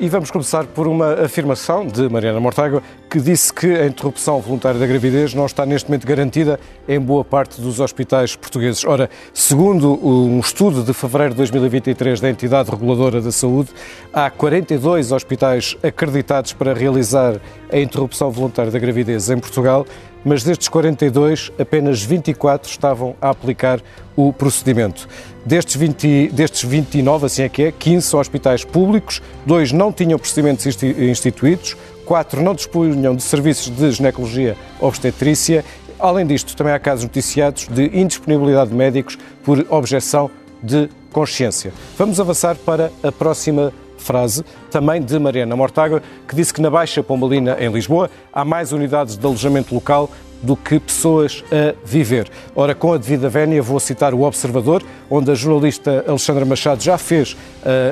E vamos começar por uma afirmação de Mariana Mortágua, que disse que a interrupção voluntária da gravidez não está neste momento garantida em boa parte dos hospitais portugueses. Ora, segundo um estudo de fevereiro de 2023 da entidade reguladora da saúde, há 42 hospitais acreditados para realizar a interrupção voluntária da gravidez em Portugal mas destes 42, apenas 24 estavam a aplicar o procedimento. Destes, 20, destes 29, assim é que é, 15 são hospitais públicos, dois não tinham procedimentos instituídos, quatro não dispunham de serviços de ginecologia obstetrícia. Além disto, também há casos noticiados de indisponibilidade de médicos por objeção de consciência. Vamos avançar para a próxima frase, também de Mariana Mortágua, que disse que na Baixa Pombalina, em Lisboa, há mais unidades de alojamento local do que pessoas a viver. Ora, com a devida vénia, vou citar o Observador, onde a jornalista Alexandra Machado já fez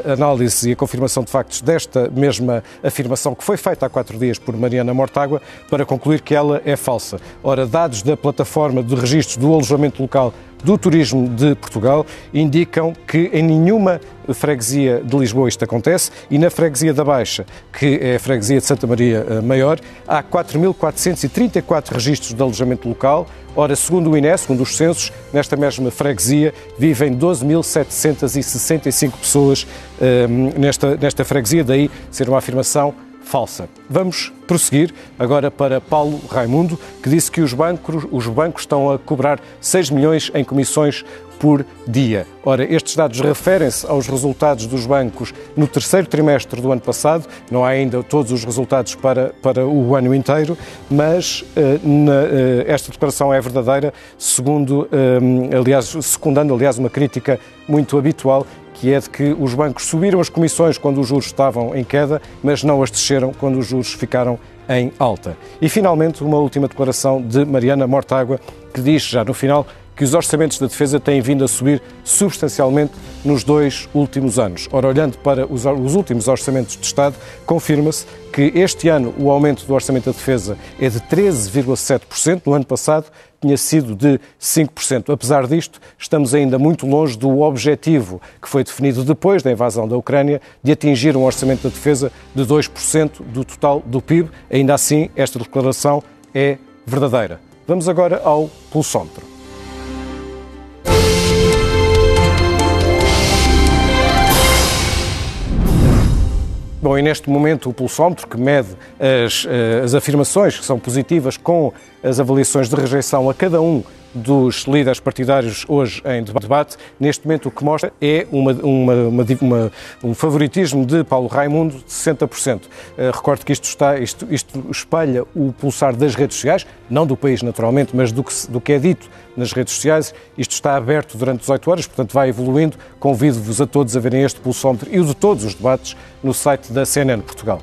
a análise e a confirmação de factos desta mesma afirmação que foi feita há quatro dias por Mariana Mortágua, para concluir que ela é falsa. Ora, dados da plataforma de registros do alojamento local do Turismo de Portugal indicam que em nenhuma freguesia de Lisboa isto acontece e na freguesia da Baixa, que é a freguesia de Santa Maria eh, Maior, há 4.434 registros de alojamento local. Ora, segundo o INE, segundo os censos, nesta mesma freguesia vivem 12.765 pessoas eh, nesta, nesta freguesia, daí ser uma afirmação falsa. Vamos prosseguir agora para Paulo Raimundo, que disse que os bancos, os bancos estão a cobrar 6 milhões em comissões por dia. Ora, estes dados referem-se aos resultados dos bancos no terceiro trimestre do ano passado, não há ainda todos os resultados para, para o ano inteiro, mas uh, na, uh, esta declaração é verdadeira, segundo, uh, aliás, secundando, aliás, uma crítica muito habitual que é de que os bancos subiram as comissões quando os juros estavam em queda, mas não as desceram quando os juros ficaram em alta. E, finalmente, uma última declaração de Mariana Mortágua, que diz já no final que os orçamentos da defesa têm vindo a subir substancialmente nos dois últimos anos. Ora, olhando para os, últimos orçamentos de Estado, confirma-se que este ano o aumento do orçamento da defesa é de 13,7%, no ano passado tinha sido de 5%. Apesar disto, estamos ainda muito longe do objetivo que foi definido depois da invasão da Ucrânia de atingir um orçamento da defesa de 2% do total do PIB. Ainda assim, esta declaração é verdadeira. Vamos agora ao pulsómetro. Bom, e neste momento o pulsómetro, que mede as, eh, as afirmações que são positivas com as avaliações de rejeição a cada um dos líderes partidários hoje em debate, neste momento o que mostra é uma, uma, uma, um favoritismo de Paulo Raimundo de 60%. Uh, recordo que isto, está, isto, isto espelha o pulsar das redes sociais, não do país naturalmente, mas do que, do que é dito nas redes sociais. Isto está aberto durante 18 horas, portanto vai evoluindo. Convido-vos a todos a verem este pulsómetro e o de todos os debates no site da CNN Portugal.